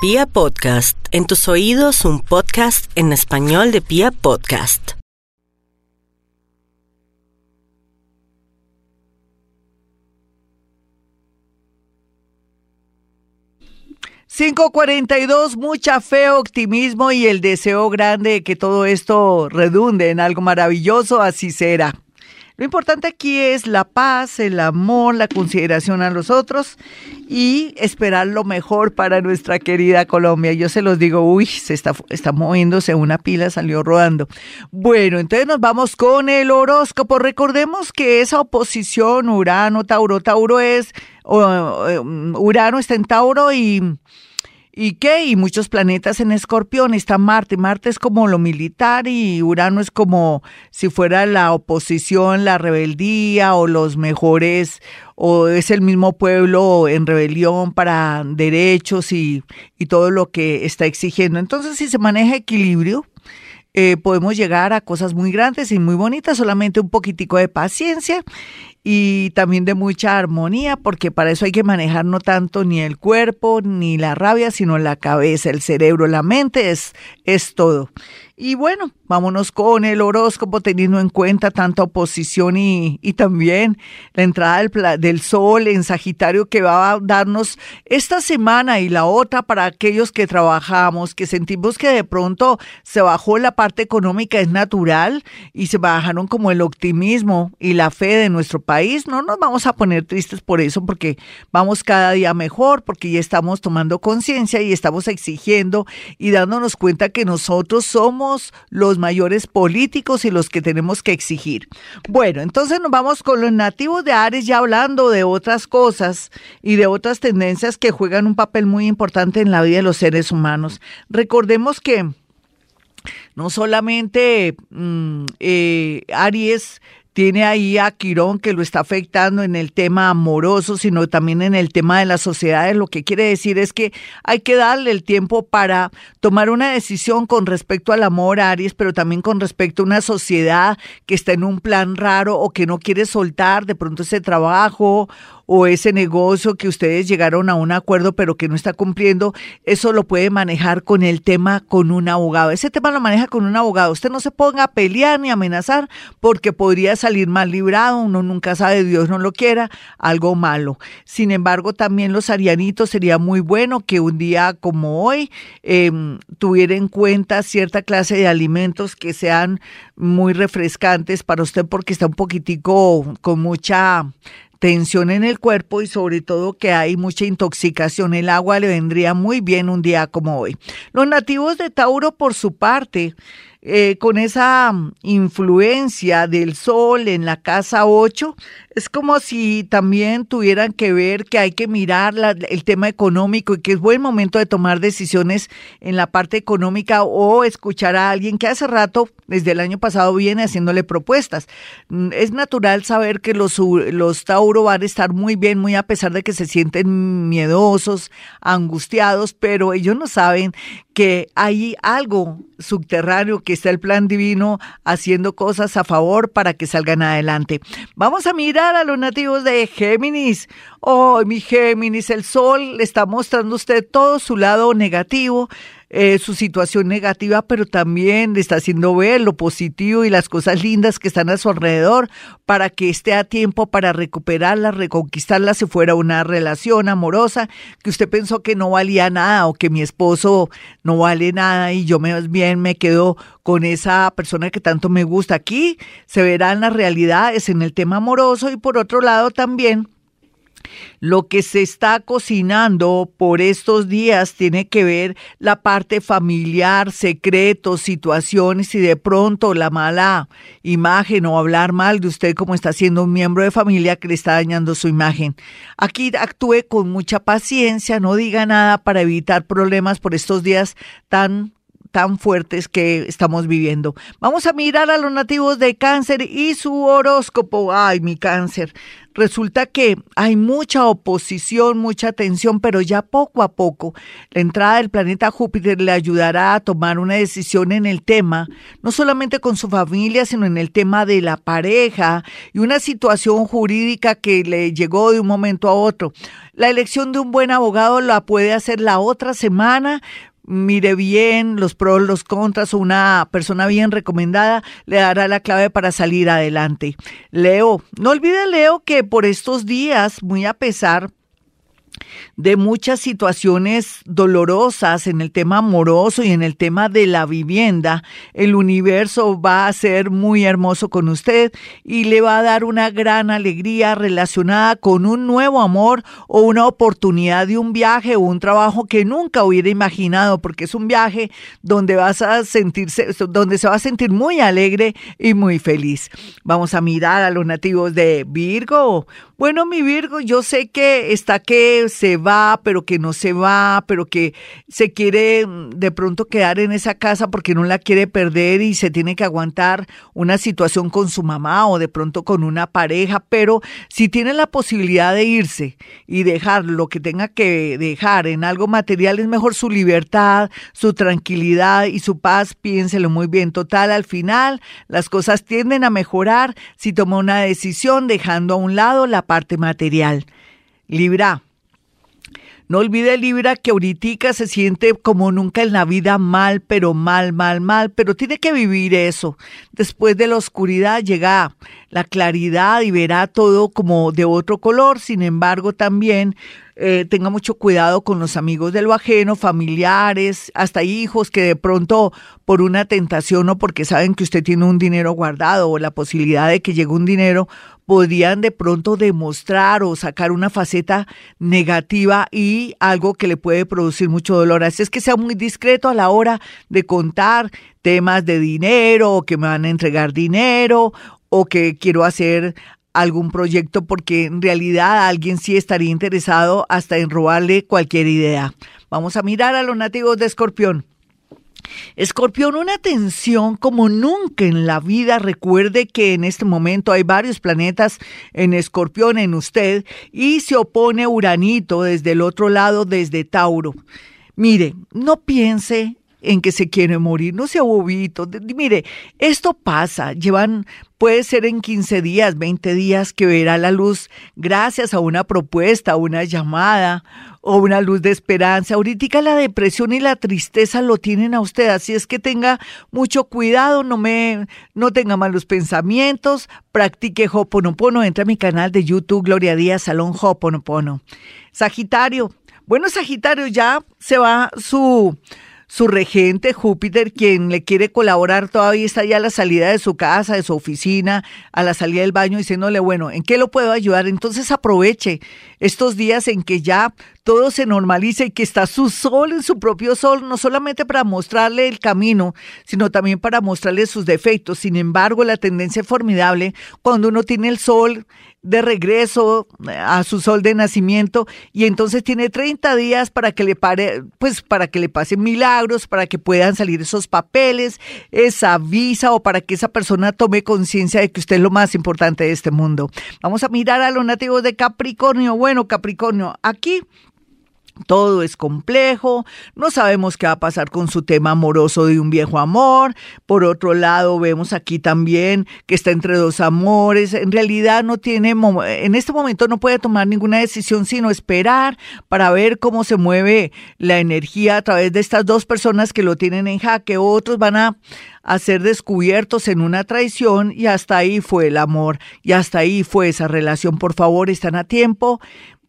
Pia Podcast, en tus oídos un podcast en español de Pia Podcast. ...542, mucha fe, optimismo y el deseo grande de que todo esto redunde en algo maravilloso, así será. Lo importante aquí es la paz, el amor, la consideración a los otros y esperar lo mejor para nuestra querida Colombia. Yo se los digo, uy, se está, está moviéndose una pila, salió rodando. Bueno, entonces nos vamos con el horóscopo. Recordemos que esa oposición Urano, Tauro, Tauro es, um, Urano está en Tauro y ¿Y qué? Y muchos planetas en escorpión. Está Marte. Marte es como lo militar y Urano es como si fuera la oposición, la rebeldía o los mejores, o es el mismo pueblo en rebelión para derechos y, y todo lo que está exigiendo. Entonces, si se maneja equilibrio, eh, podemos llegar a cosas muy grandes y muy bonitas, solamente un poquitico de paciencia y también de mucha armonía, porque para eso hay que manejar no tanto ni el cuerpo ni la rabia, sino la cabeza, el cerebro, la mente es, es todo. Y bueno, vámonos con el horóscopo teniendo en cuenta tanta oposición y, y también la entrada del, del, sol en Sagitario que va a darnos esta semana y la otra para aquellos que trabajamos, que sentimos que de pronto se bajó la parte económica, es natural, y se bajaron como el optimismo y la fe de nuestro país. No nos vamos a poner tristes por eso porque vamos cada día mejor, porque ya estamos tomando conciencia y estamos exigiendo y dándonos cuenta que nosotros somos los mayores políticos y los que tenemos que exigir. Bueno, entonces nos vamos con los nativos de Ares ya hablando de otras cosas y de otras tendencias que juegan un papel muy importante en la vida de los seres humanos. Recordemos que no solamente mm, eh, Aries tiene ahí a Quirón que lo está afectando en el tema amoroso, sino también en el tema de las sociedades. Lo que quiere decir es que hay que darle el tiempo para tomar una decisión con respecto al amor, Aries, pero también con respecto a una sociedad que está en un plan raro o que no quiere soltar de pronto ese trabajo o ese negocio que ustedes llegaron a un acuerdo pero que no está cumpliendo, eso lo puede manejar con el tema con un abogado. Ese tema lo maneja con un abogado. Usted no se ponga a pelear ni amenazar porque podría salir mal librado, uno nunca sabe, Dios no lo quiera, algo malo. Sin embargo, también los arianitos sería muy bueno que un día como hoy eh, tuviera en cuenta cierta clase de alimentos que sean muy refrescantes para usted porque está un poquitico con mucha tensión en el cuerpo y sobre todo que hay mucha intoxicación. El agua le vendría muy bien un día como hoy. Los nativos de Tauro, por su parte, eh, con esa influencia del sol en la casa 8, es como si también tuvieran que ver que hay que mirar el tema económico y que es buen momento de tomar decisiones en la parte económica o escuchar a alguien que hace rato, desde el año pasado, viene haciéndole propuestas. Mm, es natural saber que los, los Tauro van a estar muy bien, muy a pesar de que se sienten miedosos, angustiados, pero ellos no saben que hay algo subterráneo, que está el plan divino haciendo cosas a favor para que salgan adelante. Vamos a mirar a los nativos de Géminis. Oh, mi Géminis, el sol le está mostrando a usted todo su lado negativo, eh, su situación negativa, pero también le está haciendo ver lo positivo y las cosas lindas que están a su alrededor para que esté a tiempo para recuperarla, reconquistarla si fuera una relación amorosa que usted pensó que no valía nada o que mi esposo no vale nada y yo más bien me quedo con esa persona que tanto me gusta. Aquí se verán las realidades en el tema amoroso y por otro lado también lo que se está cocinando por estos días tiene que ver la parte familiar, secretos, situaciones y de pronto la mala imagen o hablar mal de usted como está siendo un miembro de familia que le está dañando su imagen. Aquí actúe con mucha paciencia, no diga nada para evitar problemas por estos días tan tan fuertes que estamos viviendo. Vamos a mirar a los nativos de cáncer y su horóscopo. Ay, mi cáncer. Resulta que hay mucha oposición, mucha tensión, pero ya poco a poco la entrada del planeta Júpiter le ayudará a tomar una decisión en el tema, no solamente con su familia, sino en el tema de la pareja y una situación jurídica que le llegó de un momento a otro. La elección de un buen abogado la puede hacer la otra semana, mire bien los pros, los contras, una persona bien recomendada le dará la clave para salir adelante. Leo, no olvide Leo que por estos días, muy a pesar de muchas situaciones dolorosas en el tema amoroso y en el tema de la vivienda, el universo va a ser muy hermoso con usted y le va a dar una gran alegría relacionada con un nuevo amor o una oportunidad de un viaje o un trabajo que nunca hubiera imaginado, porque es un viaje donde vas a sentirse, donde se va a sentir muy alegre y muy feliz. Vamos a mirar a los nativos de Virgo. Bueno, mi Virgo, yo sé que está que se va, pero que no se va, pero que se quiere mm, de pronto quedar en esa casa porque no la quiere perder y se tiene que aguantar una situación con su mamá o de pronto con una pareja, pero si tiene la posibilidad de irse y dejar lo que tenga que dejar en algo material, es mejor su libertad, su tranquilidad y su paz, piénselo muy bien. Total, al final las cosas tienden a mejorar si toma una decisión dejando a un lado la parte material. Libra. No olvide Libra que ahorita se siente como nunca en la vida mal, pero mal, mal, mal, pero tiene que vivir eso. Después de la oscuridad llega la claridad y verá todo como de otro color. Sin embargo, también eh, tenga mucho cuidado con los amigos de lo ajeno, familiares, hasta hijos que de pronto por una tentación o porque saben que usted tiene un dinero guardado o la posibilidad de que llegue un dinero, podrían de pronto demostrar o sacar una faceta negativa y algo que le puede producir mucho dolor. Así es que sea muy discreto a la hora de contar temas de dinero o que me van a entregar dinero o que quiero hacer algún proyecto porque en realidad alguien sí estaría interesado hasta en robarle cualquier idea. Vamos a mirar a los nativos de Escorpión. Escorpión, una tensión como nunca en la vida. Recuerde que en este momento hay varios planetas en Escorpión, en usted, y se opone Uranito desde el otro lado, desde Tauro. Mire, no piense en que se quiere morir, no sea bobito. Mire, esto pasa, llevan, puede ser en 15 días, 20 días que verá la luz gracias a una propuesta, una llamada o una luz de esperanza. Ahorita la depresión y la tristeza lo tienen a usted, así es que tenga mucho cuidado, no me no tenga malos pensamientos, practique Hoponopono, entra a mi canal de YouTube Gloria Díaz Salón Hoponopono. Sagitario, bueno, Sagitario ya se va su su regente Júpiter, quien le quiere colaborar, todavía está ya a la salida de su casa, de su oficina, a la salida del baño, diciéndole, bueno, ¿en qué lo puedo ayudar? Entonces aproveche estos días en que ya todo se normaliza y que está su sol en su propio sol, no solamente para mostrarle el camino, sino también para mostrarle sus defectos. Sin embargo, la tendencia es formidable cuando uno tiene el sol de regreso a su sol de nacimiento y entonces tiene 30 días para que le pare, pues para que le pasen milagros, para que puedan salir esos papeles, esa visa o para que esa persona tome conciencia de que usted es lo más importante de este mundo. Vamos a mirar a los nativos de Capricornio. Bueno, Capricornio, aquí todo es complejo, no sabemos qué va a pasar con su tema amoroso de un viejo amor. Por otro lado, vemos aquí también que está entre dos amores. En realidad no tiene, en este momento no puede tomar ninguna decisión sino esperar para ver cómo se mueve la energía a través de estas dos personas que lo tienen en jaque. Otros van a, a ser descubiertos en una traición y hasta ahí fue el amor y hasta ahí fue esa relación. Por favor, están a tiempo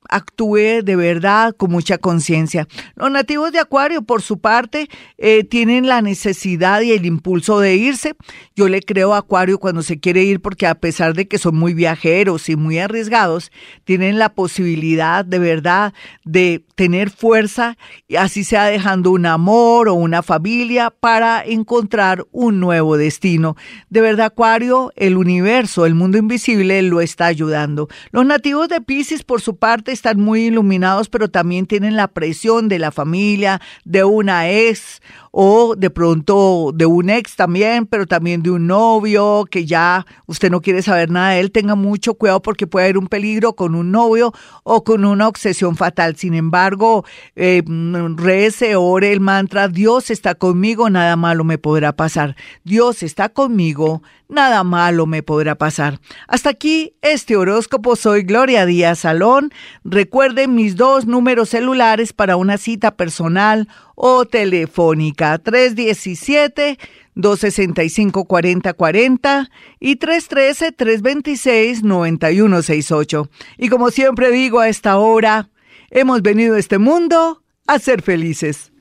actúe de verdad con mucha conciencia. Los nativos de Acuario, por su parte, eh, tienen la necesidad y el impulso de irse. Yo le creo a Acuario cuando se quiere ir porque a pesar de que son muy viajeros y muy arriesgados, tienen la posibilidad de verdad de tener fuerza, así sea dejando un amor o una familia para encontrar un nuevo destino. De verdad, Acuario, el universo, el mundo invisible lo está ayudando. Los nativos de Pisces, por su parte, están muy iluminados, pero también tienen la presión de la familia, de una ex o de pronto de un ex también, pero también de un novio que ya usted no quiere saber nada de él, tenga mucho cuidado porque puede haber un peligro con un novio o con una obsesión fatal. Sin embargo, eh, rece, ore el mantra, Dios está conmigo, nada malo me podrá pasar. Dios está conmigo, nada malo me podrá pasar. Hasta aquí este horóscopo. Soy Gloria Díaz Salón. Recuerden mis dos números celulares para una cita personal o telefónica 317-265-4040 y 313-326-9168. Y como siempre digo a esta hora, hemos venido a este mundo a ser felices.